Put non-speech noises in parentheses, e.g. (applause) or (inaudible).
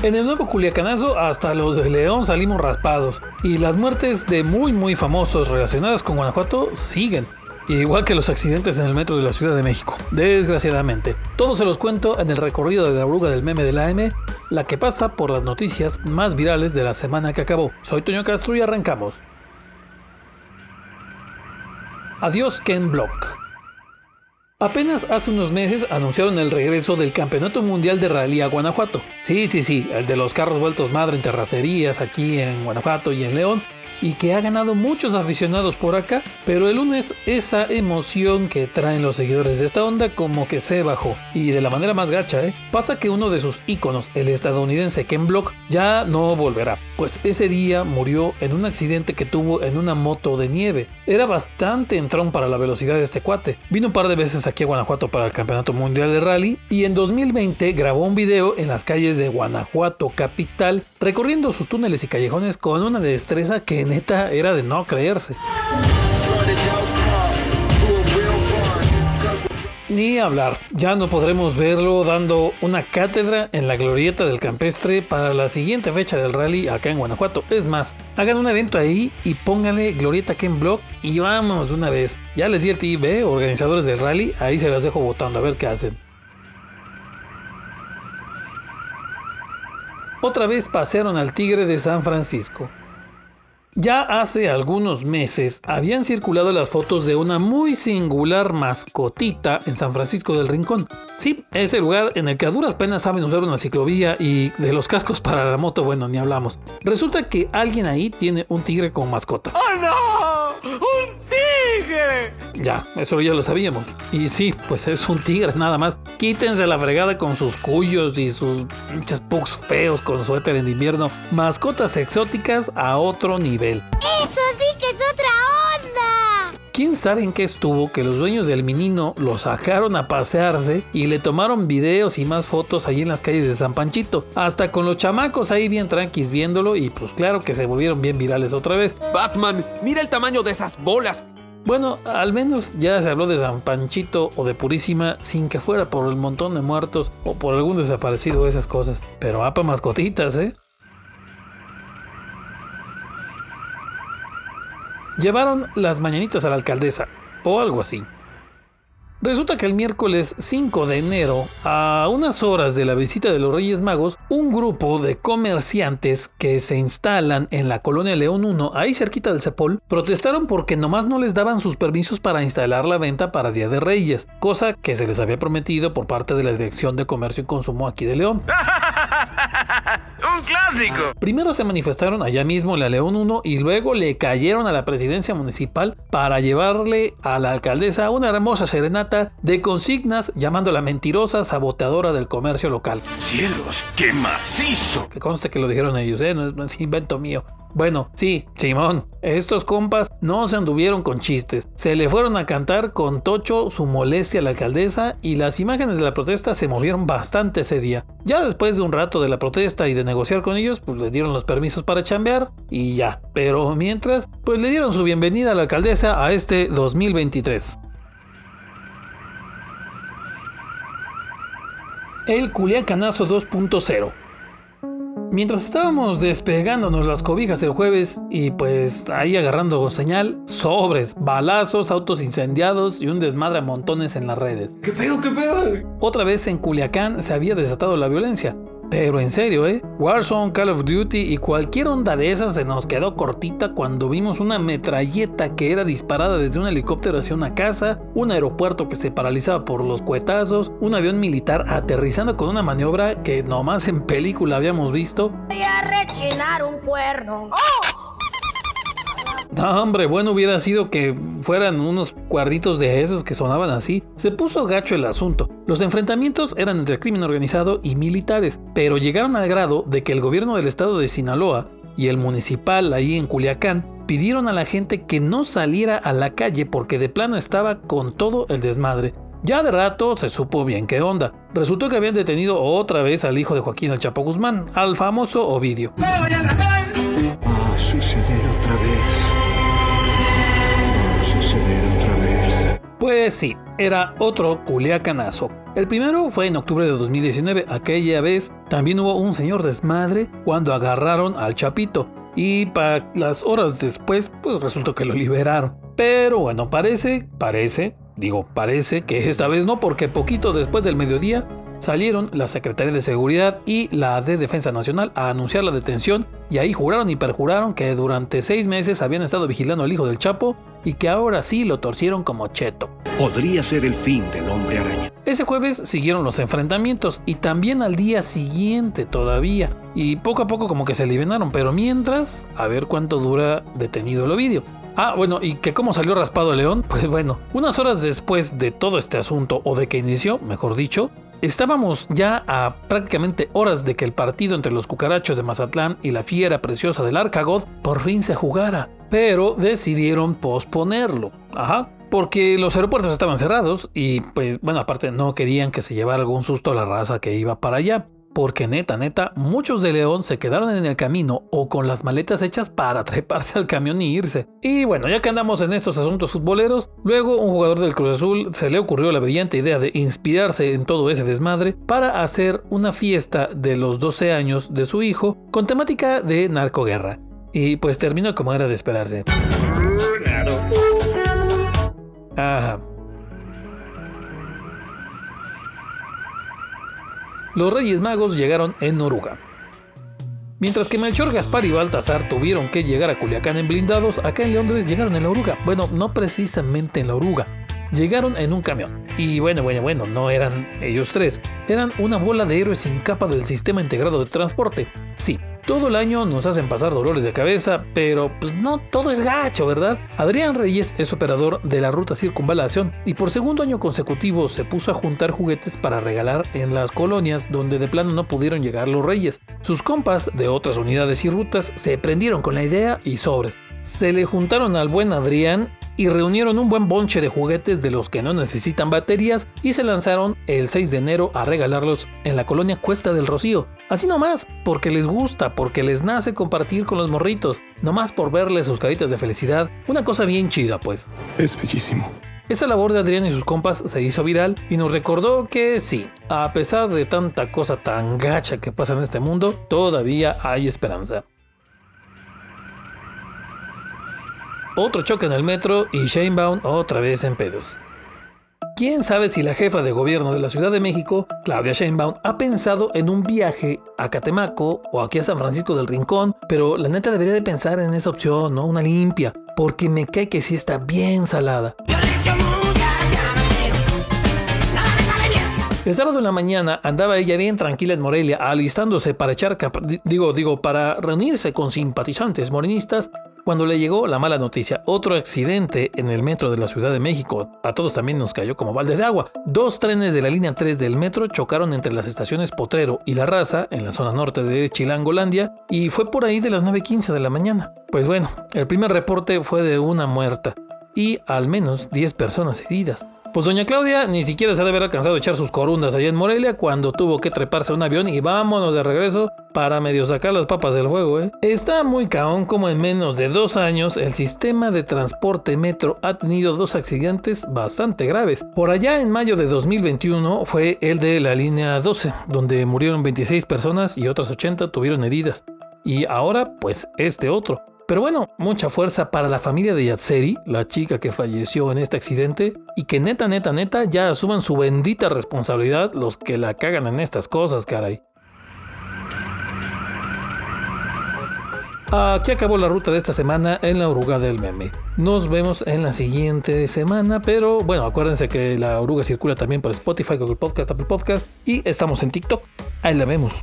En el nuevo Culiacanazo hasta los de León salimos raspados y las muertes de muy muy famosos relacionadas con Guanajuato siguen. Igual que los accidentes en el metro de la Ciudad de México, desgraciadamente. Todo se los cuento en el recorrido de la oruga del meme de la M, la que pasa por las noticias más virales de la semana que acabó. Soy Toño Castro y arrancamos. Adiós Ken Block. Apenas hace unos meses anunciaron el regreso del Campeonato Mundial de Rally a Guanajuato. Sí, sí, sí, el de los carros vueltos madre en terracerías aquí en Guanajuato y en León, y que ha ganado muchos aficionados por acá, pero el lunes esa emoción que traen los seguidores de esta onda como que se bajó. Y de la manera más gacha, ¿eh? Pasa que uno de sus íconos, el estadounidense Ken Block, ya no volverá, pues ese día murió en un accidente que tuvo en una moto de nieve. Era bastante entrón para la velocidad de este cuate. Vino un par de veces aquí a Guanajuato para el Campeonato Mundial de Rally y en 2020 grabó un video en las calles de Guanajuato capital recorriendo sus túneles y callejones con una destreza que neta era de no creerse. Ni hablar, ya no podremos verlo dando una cátedra en la glorieta del campestre para la siguiente fecha del rally acá en Guanajuato. Es más, hagan un evento ahí y pónganle glorieta Ken Block y vamos de una vez. Ya les di el TV, organizadores del rally, ahí se las dejo votando a ver qué hacen. Otra vez pasearon al tigre de San Francisco. Ya hace algunos meses habían circulado las fotos de una muy singular mascotita en San Francisco del Rincón. Sí, ese lugar en el que a duras penas saben usar una ciclovía y de los cascos para la moto, bueno, ni hablamos. Resulta que alguien ahí tiene un tigre como mascota. ¡Oh no! Ya, eso ya lo sabíamos. Y sí, pues es un tigre nada más. Quítense la fregada con sus cuyos y sus pinches pugs feos con suéter en invierno. Mascotas exóticas a otro nivel. ¡Eso sí que es otra onda! ¿Quién sabe en qué estuvo que los dueños del menino lo sacaron a pasearse y le tomaron videos y más fotos ahí en las calles de San Panchito? Hasta con los chamacos ahí bien tranquis viéndolo y pues claro que se volvieron bien virales otra vez. Batman, mira el tamaño de esas bolas. Bueno, al menos ya se habló de San Panchito o de Purísima sin que fuera por el montón de muertos o por algún desaparecido o esas cosas. Pero apa mascotitas, ¿eh? Llevaron las mañanitas a la alcaldesa o algo así. Resulta que el miércoles 5 de enero, a unas horas de la visita de los Reyes Magos, un grupo de comerciantes que se instalan en la colonia León 1, ahí cerquita del Cepol, protestaron porque nomás no les daban sus permisos para instalar la venta para Día de Reyes, cosa que se les había prometido por parte de la Dirección de Comercio y Consumo aquí de León. (laughs) ¡Un clásico! Primero se manifestaron allá mismo en la León 1 y luego le cayeron a la presidencia municipal para llevarle a la alcaldesa una hermosa serenata de consignas llamándola mentirosa saboteadora del comercio local. ¡Cielos, qué macizo! Que conste que lo dijeron ellos, ¿eh? no, es, no es invento mío. Bueno, sí, Simón, estos compas no se anduvieron con chistes. Se le fueron a cantar con Tocho su molestia a la alcaldesa y las imágenes de la protesta se movieron bastante ese día. Ya después de un rato de la protesta y de negociar con ellos, pues les dieron los permisos para chambear y ya. Pero mientras, pues le dieron su bienvenida a la alcaldesa a este 2023. El Culiacanazo 2.0. Mientras estábamos despegándonos las cobijas el jueves y pues ahí agarrando señal, sobres, balazos, autos incendiados y un desmadre a montones en las redes. ¿Qué pedo, qué pedo? Otra vez en Culiacán se había desatado la violencia. Pero en serio, ¿eh? Warzone, Call of Duty y cualquier onda de esas se nos quedó cortita cuando vimos una metralleta que era disparada desde un helicóptero hacia una casa, un aeropuerto que se paralizaba por los cuetazos, un avión militar aterrizando con una maniobra que nomás en película habíamos visto. Voy a rechinar un cuerno. No, (laughs) hombre, bueno hubiera sido que fueran unos cuarditos de esos que sonaban así. Se puso gacho el asunto. Los enfrentamientos eran entre crimen organizado y militares, pero llegaron al grado de que el gobierno del estado de Sinaloa y el municipal ahí en Culiacán pidieron a la gente que no saliera a la calle porque de plano estaba con todo el desmadre. Ya de rato se supo bien qué onda. Resultó que habían detenido otra vez al hijo de Joaquín El Chapo Guzmán, al famoso Ovidio. Va a suceder otra vez. Pues sí, era otro culiacanazo. El primero fue en octubre de 2019. Aquella vez también hubo un señor desmadre cuando agarraron al Chapito. Y para las horas después, pues resultó que lo liberaron. Pero bueno, parece, parece, digo parece que esta vez no, porque poquito después del mediodía salieron la Secretaría de Seguridad y la de Defensa Nacional a anunciar la detención y ahí juraron y perjuraron que durante seis meses habían estado vigilando al hijo del Chapo y que ahora sí lo torcieron como cheto. Podría ser el fin del hombre araña. Ese jueves siguieron los enfrentamientos y también al día siguiente todavía. Y poco a poco como que se aliviaron, pero mientras, a ver cuánto dura detenido el Ovidio. Ah, bueno, y que cómo salió raspado el león, pues bueno, unas horas después de todo este asunto, o de que inició, mejor dicho, Estábamos ya a prácticamente horas de que el partido entre los cucarachos de Mazatlán y la fiera preciosa del Arcagod por fin se jugara, pero decidieron posponerlo. Ajá, porque los aeropuertos estaban cerrados y pues bueno, aparte no querían que se llevara algún susto a la raza que iba para allá porque neta, neta, muchos de León se quedaron en el camino o con las maletas hechas para (laughs) treparse al camión y irse. Y bueno, ya que andamos en estos asuntos futboleros, luego un jugador del Cruz Azul se le ocurrió la brillante idea de inspirarse en todo ese desmadre para hacer una fiesta de los 12 años de su hijo con temática de narcoguerra. Y pues terminó como era de esperarse. Ajá. Los Reyes Magos llegaron en Oruga. Mientras que Melchor, Gaspar y Baltasar tuvieron que llegar a Culiacán en blindados, acá en Londres llegaron en la Oruga. Bueno, no precisamente en la Oruga. Llegaron en un camión. Y bueno, bueno, bueno, no eran ellos tres. Eran una bola de héroes sin capa del sistema integrado de transporte. Sí, todo el año nos hacen pasar dolores de cabeza, pero pues no todo es gacho, ¿verdad? Adrián Reyes es operador de la ruta Circunvalación y por segundo año consecutivo se puso a juntar juguetes para regalar en las colonias donde de plano no pudieron llegar los reyes. Sus compas de otras unidades y rutas se prendieron con la idea y sobres. Se le juntaron al buen Adrián y reunieron un buen bonche de juguetes de los que no necesitan baterías y se lanzaron el 6 de enero a regalarlos en la colonia Cuesta del Rocío. Así nomás, porque les gusta, porque les nace compartir con los morritos, nomás por verles sus caritas de felicidad, una cosa bien chida pues. Es bellísimo. Esa labor de Adrián y sus compas se hizo viral y nos recordó que sí, a pesar de tanta cosa tan gacha que pasa en este mundo, todavía hay esperanza. Otro choque en el metro y Sheinbaum otra vez en pedos. ¿Quién sabe si la jefa de gobierno de la Ciudad de México, Claudia Sheinbaum, ha pensado en un viaje a Catemaco o aquí a San Francisco del Rincón? Pero la neta debería de pensar en esa opción, ¿no? Una limpia, porque me cae que sí está bien salada. El sábado en la mañana andaba ella bien tranquila en Morelia, alistándose para echar digo, digo, para reunirse con simpatizantes morenistas cuando le llegó la mala noticia. Otro accidente en el metro de la Ciudad de México. A todos también nos cayó como balde de agua. Dos trenes de la línea 3 del metro chocaron entre las estaciones Potrero y La Raza, en la zona norte de Chilangolandia, y fue por ahí de las 9.15 de la mañana. Pues bueno, el primer reporte fue de una muerta y al menos 10 personas heridas. Pues doña Claudia ni siquiera se ha de haber alcanzado a echar sus corundas allá en Morelia cuando tuvo que treparse a un avión y vámonos de regreso para medio sacar las papas del fuego. ¿eh? Está muy caón como en menos de dos años el sistema de transporte metro ha tenido dos accidentes bastante graves. Por allá en mayo de 2021 fue el de la línea 12, donde murieron 26 personas y otras 80 tuvieron heridas. Y ahora pues este otro. Pero bueno, mucha fuerza para la familia de Yatseri, la chica que falleció en este accidente, y que neta, neta, neta ya asuman su bendita responsabilidad los que la cagan en estas cosas, caray. Aquí acabó la ruta de esta semana en la oruga del meme. Nos vemos en la siguiente semana, pero bueno, acuérdense que la oruga circula también por Spotify, Google Podcast, Apple Podcast y estamos en TikTok. Ahí la vemos.